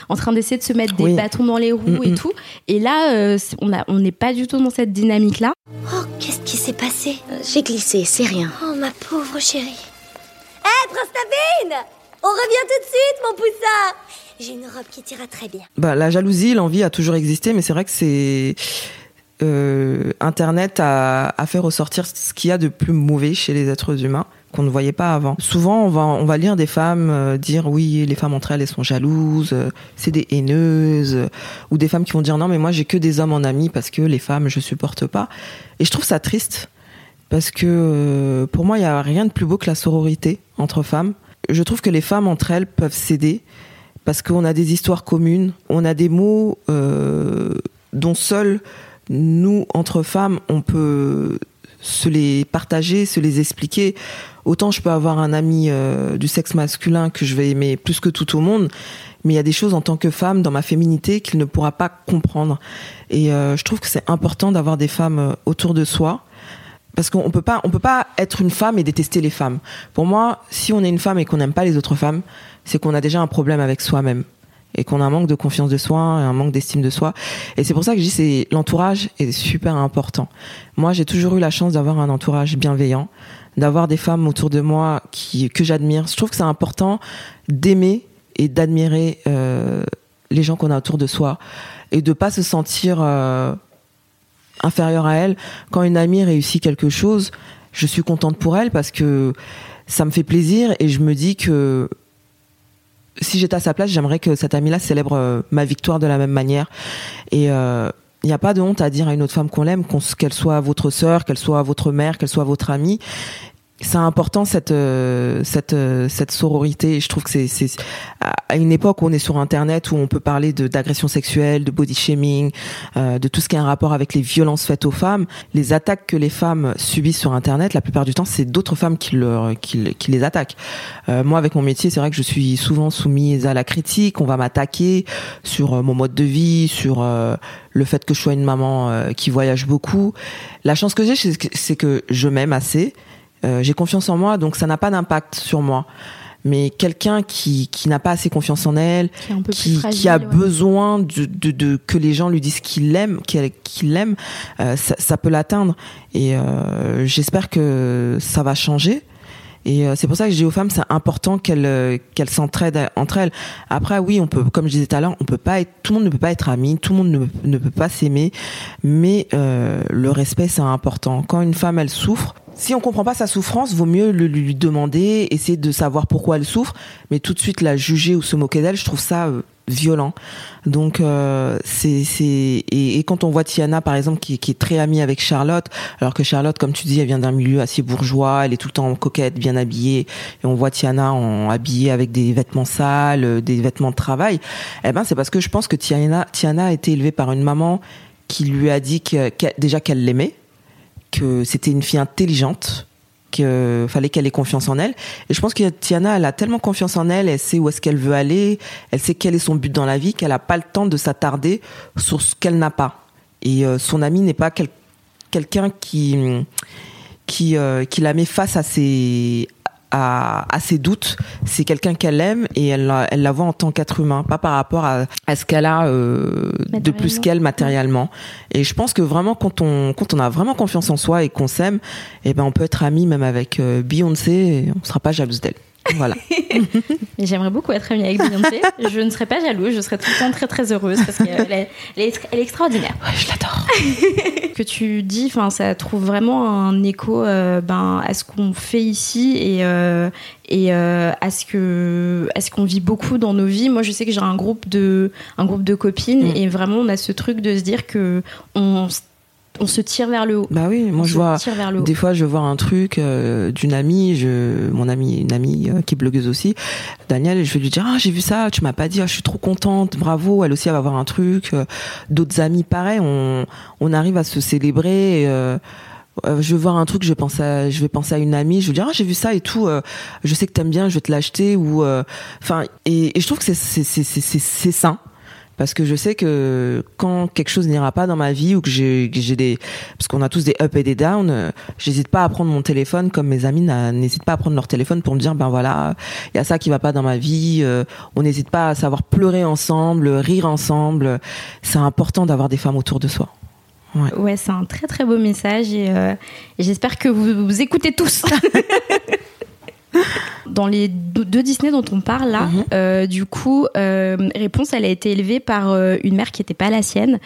S1: en train d'essayer de se mettre des bâtons dans les roues et tout. Et là, on a on n'est pas du tout dans cette dynamique là
S7: Oh, qu'est-ce qui s'est passé
S3: euh, J'ai glissé, c'est rien.
S7: Oh, ma pauvre chérie. Hé, hey, Prostabine On revient tout de suite, mon poussin J'ai une robe qui t'ira très bien.
S2: Bah, la jalousie, l'envie a toujours existé, mais c'est vrai que c'est... Euh, Internet a, a fait ressortir ce qu'il y a de plus mauvais chez les êtres humains qu'on ne voyait pas avant. Souvent, on va, on va lire des femmes euh, dire oui, les femmes entre elles, elles sont jalouses, euh, c'est des haineuses, euh, ou des femmes qui vont dire non, mais moi j'ai que des hommes en amis parce que les femmes je supporte pas. Et je trouve ça triste parce que pour moi il y a rien de plus beau que la sororité entre femmes. Je trouve que les femmes entre elles peuvent s'aider parce qu'on a des histoires communes, on a des mots dont seuls nous entre femmes on peut se les partager, se les expliquer. Autant je peux avoir un ami euh, du sexe masculin que je vais aimer plus que tout au monde, mais il y a des choses en tant que femme dans ma féminité qu'il ne pourra pas comprendre. Et euh, je trouve que c'est important d'avoir des femmes euh, autour de soi parce qu'on peut pas on peut pas être une femme et détester les femmes. Pour moi, si on est une femme et qu'on n'aime pas les autres femmes, c'est qu'on a déjà un problème avec soi-même et qu'on a un manque de confiance de soi, un manque d'estime de soi. Et c'est pour ça que je dis c'est l'entourage est super important. Moi, j'ai toujours eu la chance d'avoir un entourage bienveillant, d'avoir des femmes autour de moi qui que j'admire. Je trouve que c'est important d'aimer et d'admirer euh, les gens qu'on a autour de soi et de pas se sentir euh, inférieur à elle. Quand une amie réussit quelque chose, je suis contente pour elle parce que ça me fait plaisir et je me dis que si j'étais à sa place, j'aimerais que cette amie-là célèbre ma victoire de la même manière. Et il n'y a pas de honte à dire à une autre femme qu'on l'aime, qu'elle soit votre sœur, qu'elle soit votre mère, qu'elle soit votre amie c'est important cette euh, cette euh, cette sororité. Je trouve que c'est c'est à une époque où on est sur Internet où on peut parler de d'agression sexuelle, de body shaming, euh, de tout ce qui a un rapport avec les violences faites aux femmes. Les attaques que les femmes subissent sur Internet, la plupart du temps, c'est d'autres femmes qui leur qui, qui les attaquent. moi, avec mon métier, c'est vrai que je suis souvent soumise à la critique. On va m'attaquer sur mon mode de vie, sur le fait que je sois une maman qui voyage beaucoup. La chance que j'ai, c'est que je m'aime assez euh, j'ai confiance en moi, donc ça n'a pas d'impact sur moi. Mais quelqu'un qui, qui n'a pas assez confiance en elle, qui, qui, a besoin de, de, de, que les gens lui disent qu'il l'aime, qu'il l'aime, euh, ça, ça, peut l'atteindre. Et euh, j'espère que ça va changer. Et c'est pour ça que je dis aux femmes, c'est important qu'elles qu'elles s'entraident entre elles. Après, oui, on peut, comme je disais tout à l'heure, on peut pas être, tout le monde ne peut pas être ami, tout le monde ne, ne peut pas s'aimer, mais le respect c'est important. Quand une femme elle souffre, si on comprend pas sa souffrance, vaut mieux le, lui demander, essayer de savoir pourquoi elle souffre, mais tout de suite la juger ou se moquer d'elle, je trouve ça euh, violent. Donc euh, c'est c'est et, quand on voit Tiana par exemple qui, est très amie avec Charlotte, alors que Charlotte comme tu dis elle vient d'un milieu assez bourgeois, elle est tout le temps coquette, bien habillée, et on voit Tiana en habillée avec des vêtements sales, euh, des vêtements de travail. Eh ben c'est parce que je pense que Tiana Tiana a été élevée par une maman qui lui a dit que, déjà qu'elle l'aimait c'était une fille intelligente, qu'il fallait qu'elle ait confiance en elle. Et je pense que Tiana, elle a tellement confiance en elle, elle sait où est-ce qu'elle veut aller, elle sait quel est son but dans la vie, qu'elle n'a pas le temps de s'attarder sur ce qu'elle n'a pas. Et euh, son ami n'est pas quelqu'un qui qui, euh, qui la met face à ses à, ses doutes. C'est quelqu'un qu'elle aime et elle la, elle la voit en tant qu'être humain, pas par rapport à, à ce qu'elle a euh, de plus qu'elle matériellement. Et je pense que vraiment quand on quand on a vraiment confiance en soi et qu'on s'aime, eh ben on peut être ami même avec euh, Beyoncé, et on sera pas jalouse d'elle. Voilà. [LAUGHS]
S1: J'aimerais beaucoup être amie avec Beyoncé. Je ne serais pas jalouse, je serais tout le temps très très heureuse parce qu'elle est, elle est, extraordinaire.
S2: Ouais, je l'adore. [LAUGHS]
S1: que tu dis, enfin, ça trouve vraiment un écho euh, ben, à ce qu'on fait ici et, euh, et euh, à ce que à ce qu'on vit beaucoup dans nos vies. Moi, je sais que j'ai un groupe de un groupe de copines mm. et vraiment on a ce truc de se dire que on on se tire vers le haut.
S2: Bah oui, moi je vois des fois je vois un truc euh, d'une amie, je mon amie une amie euh, qui est blogueuse aussi, Danielle, je vais lui dire ah j'ai vu ça, tu m'as pas dit, ah, je suis trop contente, bravo, elle aussi elle va avoir un truc. Euh, d'autres amis pareil, on on arrive à se célébrer. je vais voir un truc, je pense à, je vais penser à une amie, je vais dire ah j'ai vu ça et tout, je sais que t'aimes bien, je vais te l'acheter ou enfin et, et, je trouve que c'est c'est c'est c'est sain parce que je sais que quand quelque chose n'ira pas dans ma vie ou que j'ai des parce qu'on a tous des up et des down, euh, j'hésite pas à prendre mon téléphone comme mes amis n'hésitent pas à prendre leur téléphone pour me dire ben voilà, il y a ça qui va pas dans ma vie, euh, on n'hésite pas à savoir pleurer ensemble, rire ensemble. C'est important d'avoir des femmes autour de soi.
S1: Ouais, ouais c'est un très très beau message et, euh, et j'espère que vous, vous écoutez tous. [LAUGHS] Dans les deux Disney dont on parle là, mhm. euh, du coup, euh, Réponse, elle a été élevée par euh, une mère qui n'était pas la sienne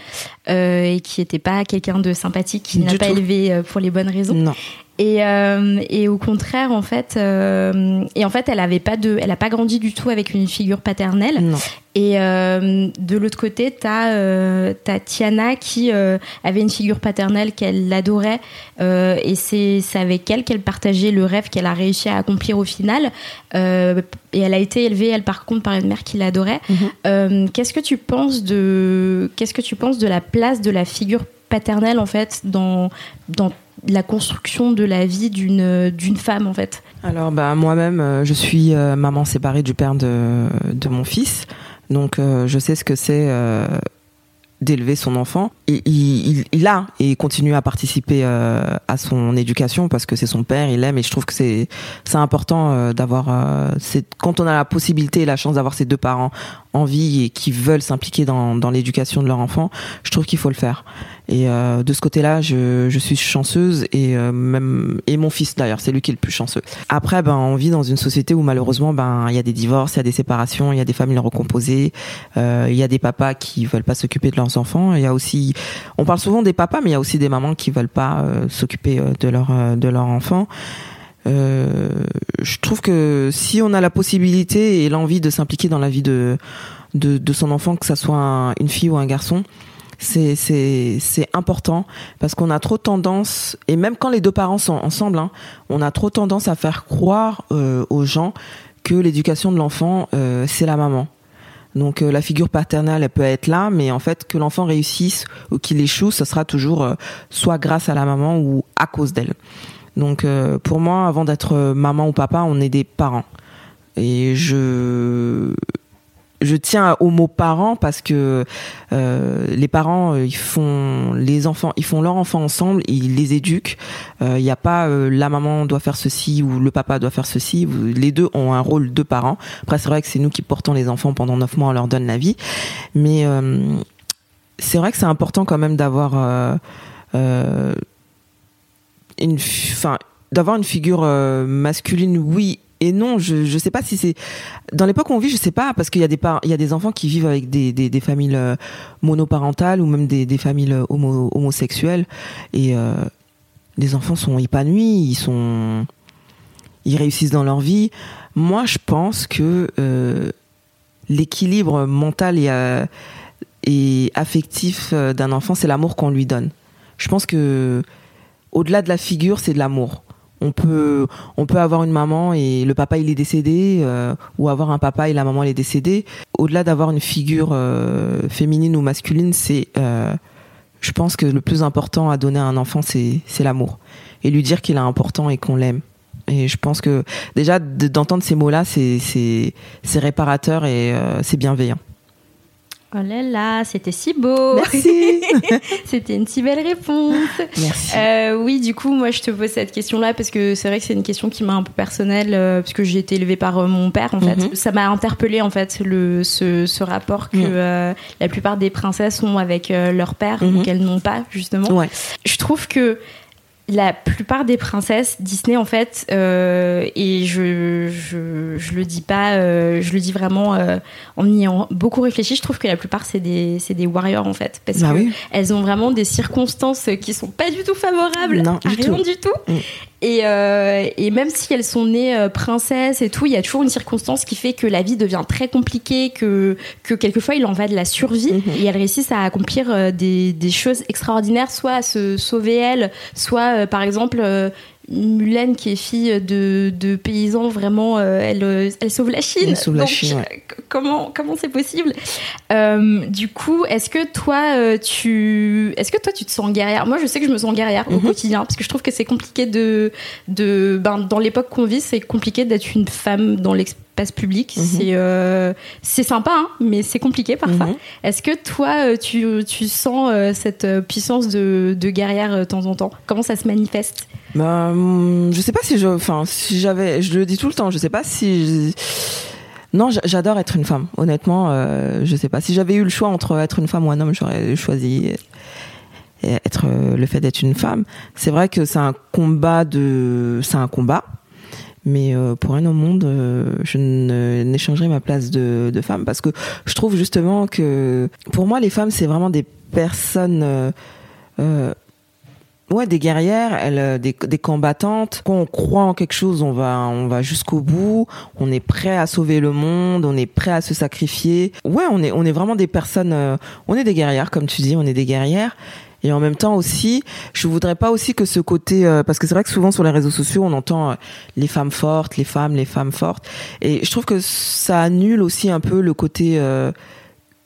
S1: et qui n'était pas quelqu'un de sympathique, qui n'a pas élevé pour les bonnes raisons.
S2: Non.
S1: Et, euh, et, au contraire, en fait, euh, et en fait, elle avait pas de, elle a pas grandi du tout avec une figure paternelle.
S2: Non.
S1: Et euh, de l'autre côté, t'as euh, as Tiana qui euh, avait une figure paternelle qu'elle adorait, et c'est avec elle qu'elle partageait le rêve qu'elle a réussi à accomplir au final. et elle a été élevée, elle par contre, par une mère qui l'adorait. Mhm. qu'est-ce que tu penses de, qu'est-ce que tu penses de la place de la figure paternelle en fait dans dans la construction de la vie d'une d'une femme en fait
S2: Alors bah moi-même euh, je suis euh, maman séparée du père de de mon fils. Donc euh, je sais ce que c'est d'élever son enfant. Il, il, il, a et continue à participer à son éducation parce que c'est son père, il l'aime et je trouve que c'est c'est important d'avoir c'est quand on a la possibilité et la chance d'avoir ses deux parents en vie et qui veulent s'impliquer dans dans l'éducation de leur enfant, je trouve qu'il faut le faire. Et euh, de ce côté-là, je, je, suis chanceuse et euh, même et mon fils d'ailleurs, c'est lui qui est le plus chanceux. Après, ben on vit dans une société où malheureusement, ben il y a des divorces, il y a des séparations, il y a des familles recomposées, euh, il y a des papas qui veulent pas s'occuper de leurs enfants. Il y a aussi, on parle souvent des papas, mais il y a aussi des mamans qui veulent pas euh, s'occuper euh, de leur de leurs enfants. je trouve que si on a la possibilité et l'envie de s'impliquer dans la vie de, son enfant, que ça soit une fille ou un garçon, c'est c'est important parce qu'on a trop tendance et même quand les deux parents sont ensemble, hein, on a trop tendance à faire croire aux gens que l'éducation de l'enfant c'est la maman. Donc la figure paternelle elle peut être là, mais en fait que l'enfant réussisse ou qu'il échoue, ce sera toujours soit grâce à la maman ou à cause d'elle. Donc euh, pour moi, avant d'être maman ou papa, on est des parents. Et je je tiens au mot parents parce que euh, les parents ils font les enfants ils font leurs enfants ensemble ils les éduquent. Il n'y a pas la maman doit faire ceci ou le papa doit faire ceci. Les deux ont un rôle de parents. Après c'est vrai que c'est nous qui portons les enfants pendant neuf mois on leur donne la vie. Mais c'est vrai que c'est important quand même d'avoir une, d'avoir une figure euh, masculine, oui et non. Je, je sais pas si c'est dans l'époque où on vit, je sais pas parce qu'il y a des il y a des enfants qui vivent avec des, des, familles euh, monoparentales ou même des, des familles euh, homo, homosexuelles et euh, les enfants sont épanouis, ils sont, ils réussissent dans leur vie. Moi, je pense que l'équilibre mental et, et affectif d'un enfant, c'est l'amour qu'on lui donne. Je pense que au-delà de la figure, c'est de l'amour. On peut, on peut avoir une maman et le papa il est décédé, euh, ou avoir un papa et la maman elle est décédée. Au-delà d'avoir une figure euh, féminine ou masculine, c'est, euh, je pense que le plus important à donner à un enfant, c'est, c'est l'amour et lui dire qu'il est important et qu'on l'aime. Et je pense que déjà d'entendre ces mots-là, c'est, c'est, c'est réparateur et c'est bienveillant.
S1: Oh là là, c'était si beau.
S2: Merci. [LAUGHS]
S1: c'était une si belle réponse.
S2: Merci.
S1: Euh, oui, du coup, moi, je te pose cette question-là parce que c'est vrai que c'est une question qui m'a un peu personnelle euh, parce que j'ai été élevée par euh, mon père, en fait.
S2: Mhm.
S1: Ça m'a interpellée, en fait, le, ce, ce rapport que
S2: Mhm.
S1: euh, la plupart des princesses ont avec leur père
S2: Mhm.
S1: ou qu'elles n'ont pas, justement.
S2: Ouais.
S1: Je trouve que la plupart des princesses Disney en fait euh, et je, je je le dis pas euh, je le dis vraiment euh, en y ayant beaucoup réfléchi je trouve que la plupart c'est des c'est des warriors en fait parce
S2: Bah
S1: que
S2: oui.
S1: elles ont vraiment des circonstances qui sont pas du tout favorables
S2: Non,
S1: à
S2: du
S1: rien
S2: tout.
S1: du tout
S2: Mm.
S1: Et, euh, et même si elles sont nées euh, princesses et tout, il y a toujours une circonstance qui fait que la vie devient très compliquée, que, que quelquefois il en va de la survie.
S2: Mhm.
S1: Et elles réussissent à accomplir euh, des, des choses extraordinaires, soit à se sauver elles, soit euh, par exemple. Mulan qui est fille de, de paysans vraiment euh, elle, euh, elle sauve la Chine
S2: Elle sauve la
S1: Donc,
S2: Chine, ouais. [LAUGHS]
S1: comment comment c'est possible? Euh, du coup est-ce que toi tu est-ce que toi tu te sens guerrière? Moi je sais que je me sens guerrière au
S2: Mhm.
S1: quotidien parce que je trouve que c'est compliqué de de ben, dans l'époque qu'on vit c'est compliqué d'être une femme dans l'espace public
S2: Mhm.
S1: c'est c'est sympa hein, mais c'est compliqué parfois
S2: Mhm.
S1: est-ce que toi euh, tu, tu sens euh, cette puissance de, de guerrière de temps en temps? Comment ça se manifeste?
S2: Bah, hum, je sais pas si je, enfin, si j'avais, je le dis tout le temps, je sais pas si. Non, j'a- j'adore être une femme. Honnêtement, euh, je sais pas. Si j'avais eu le choix entre être une femme ou un homme, j'aurais choisi être le fait d'être une femme. C'est vrai que c'est un combat de, c'est un combat. Mais euh, pour rien au monde, euh, je n'échangerai ma place de, femme parce que je trouve justement que pour moi, les femmes, c'est vraiment des personnes euh, Ouais, des guerrières, elles, des, des combattantes. Quand on croit en quelque chose, on va, on va jusqu'au bout. On est prêt à sauver le monde. On est prêt à se sacrifier. Ouais, on est, on est vraiment des personnes. on est des guerrières, comme tu dis. On est des guerrières. Et en même temps aussi, je voudrais pas aussi que ce côté, euh, parce que c'est vrai que souvent sur les réseaux sociaux, on entend euh, les femmes fortes, les femmes, les femmes fortes. Et je trouve que ça annule aussi un peu le côté euh,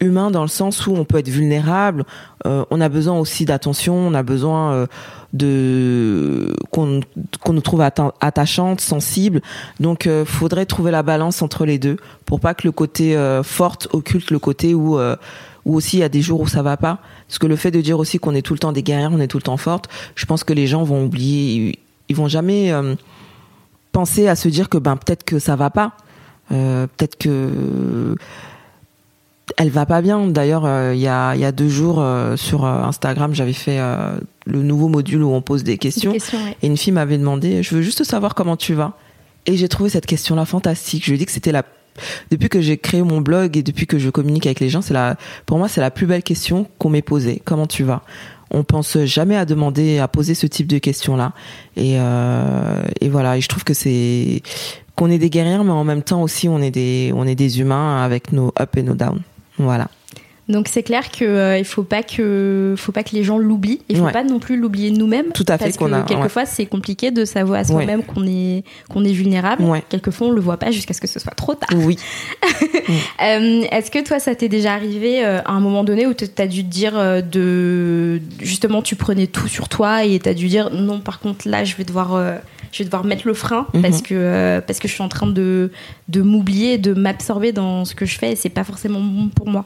S2: humain dans le sens où on peut être vulnérable. Euh, on a besoin aussi d'attention. On a besoin euh, de qu'on qu'on nous trouve atta- attachante, sensible. Donc, faudrait trouver la balance entre les deux pour pas que le côté forte occulte le côté où où aussi il y a des jours où ça va pas. Parce que le fait de dire aussi qu'on est tout le temps des guerrières, on est tout le temps forte, je pense que les gens vont oublier, ils, vont jamais euh, penser à se dire que ben peut-être que ça va pas, Euh, peut-être que elle va pas bien. D'ailleurs, euh, il y, a, y a deux jours euh, sur euh, Instagram, j'avais fait le nouveau module où on pose des questions.
S1: Des questions, ouais.
S2: Et une fille m'avait demandé, je veux juste savoir comment tu vas. Et j'ai trouvé cette question-là fantastique. Je lui ai dit que c'était la, depuis que j'ai créé mon blog et depuis que je communique avec les gens, c'est la, pour moi, c'est la plus belle question qu'on m'ait posée. Comment tu vas? on pense jamais à demander, à poser ce type de questions-là. Et, euh, voilà, je trouve que c'est qu'on est des guerrières, mais en même temps aussi on est des, on est des humains avec nos up et nos down. Voilà.
S1: Donc c'est clair que euh, il faut pas que faut pas que les gens l'oublient. Il faut
S2: Ouais.
S1: pas non plus l'oublier nous-mêmes.
S2: Tout à fait,
S1: Parce que
S2: a-
S1: quelquefois c'est compliqué de savoir à soi-même qu'on est qu'on est vulnérable. Quelquefois on le voit pas jusqu'à ce que ce soit trop tard.
S2: Oui. [LAUGHS]
S1: Euh, Est-ce que toi, ça t'est déjà arrivé euh, à un moment donné où tu as dû te dire euh, de justement tu prenais tout sur toi et tu as dû dire non par contre là je vais devoir je vais devoir mettre le frein
S2: Mhm.
S1: parce que parce que je suis en train de de m'oublier, de m'absorber dans ce que je fais et c'est pas forcément bon pour moi.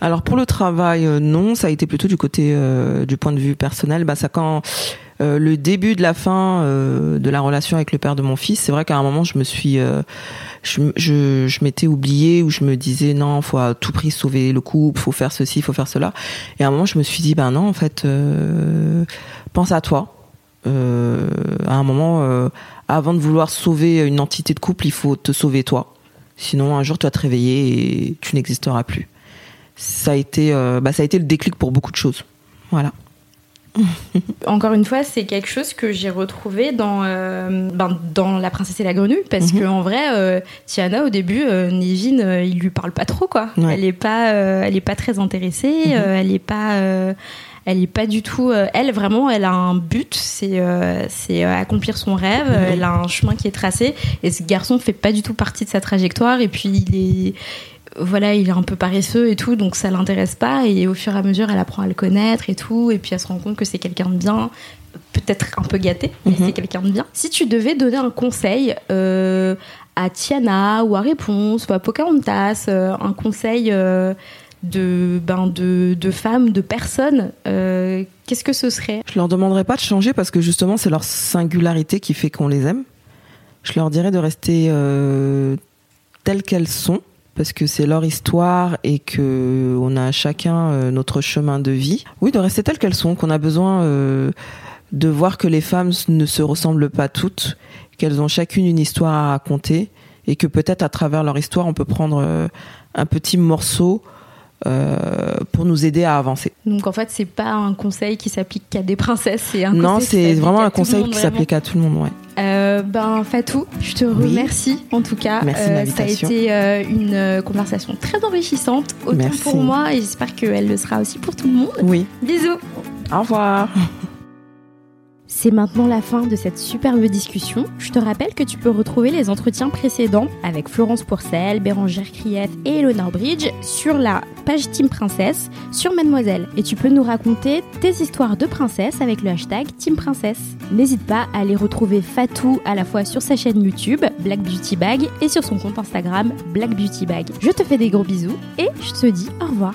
S2: Alors pour le travail, euh, non, ça a été plutôt du côté euh, du point de vue personnel. Bah ça quand euh, le début de la fin de la relation avec le père de mon fils, c'est vrai qu'à un moment je me suis, je, m'étais oubliée où je me disais non, faut à tout prix sauver le couple, faut faire ceci, faut faire cela. Et à un moment je me suis dit ben non, en fait, pense à toi. À un moment, avant de vouloir sauver une entité de couple, il faut te sauver toi. Sinon, un jour, tu vas te réveiller et tu n'existeras plus ça a été euh, bah, ça a été le déclic pour beaucoup de choses voilà [LAUGHS]
S1: Encore une fois, c'est quelque chose que j'ai retrouvé dans, euh, ben, dans La princesse et la grenouille, parce
S2: Mhm.
S1: que en vrai, euh, Tiana au début, euh, Nevin, euh, il lui parle pas trop quoi.
S2: Ouais.
S1: Elle est pas, elle est pas très intéressée,
S2: Mhm.
S1: elle est pas, elle est pas du tout. elle vraiment, elle a un but, c'est c'est accomplir son rêve. Elle a un chemin qui est tracé, et ce garçon fait pas du tout partie de sa trajectoire. Et puis il est voilà, il est un peu paresseux et tout, donc ça l'intéresse pas. Et au fur et à mesure, elle apprend à le connaître et tout, et puis elle se rend compte que c'est quelqu'un de bien, peut-être un peu gâté, mais
S2: Mhm.
S1: c'est quelqu'un de bien. Si tu devais donner un conseil euh, à Tiana ou à Réponse ou à Pocahontas, euh, un conseil euh, de, ben de, de femmes, de personnes, qu'est-ce que ce serait?
S2: Je leur demanderai pas de changer parce que justement c'est leur singularité qui fait qu'on les aime je leur dirais de rester telles qu'elles sont parce que c'est leur histoire et que on a chacun euh, notre chemin de vie. Oui de rester telles qu'elles sont qu'on a besoin euh, de voir que les femmes ne se ressemblent pas toutes qu'elles ont chacune une histoire à raconter et que peut-être à travers leur histoire on peut prendre euh, un petit morceau euh, pour nous aider à avancer.
S1: Donc en fait, c'est pas un conseil qui s'applique qu'à des princesses, c'est un
S2: Non, c'est vraiment un conseil
S1: monde,
S2: qui s'applique à tout le monde. Ouais.
S1: Euh, ben Fatou, je te
S2: Oui.
S1: remercie en tout cas.
S2: Merci
S1: Euh, ça a été euh, une conversation très enrichissante, autant
S2: Merci.
S1: pour moi et j'espère qu'elle le sera aussi pour tout le monde.
S2: Oui.
S1: Bisous.
S2: Au revoir. [LAUGHS]
S1: C'est maintenant la fin de cette superbe discussion. Je te rappelle que tu peux retrouver les entretiens précédents avec Florence Pourcel, Bérangère Krief et Eleanor Bridge sur la page Team Princesse sur Mademoiselle. Et tu peux nous raconter tes histoires de princesse avec le hashtag Team Princesse. N'hésite pas à aller retrouver Fatou à la fois sur sa chaîne YouTube Black Beauty Bag et sur son compte Instagram Black Beauty Bag. Je te fais des gros bisous et je te dis au revoir.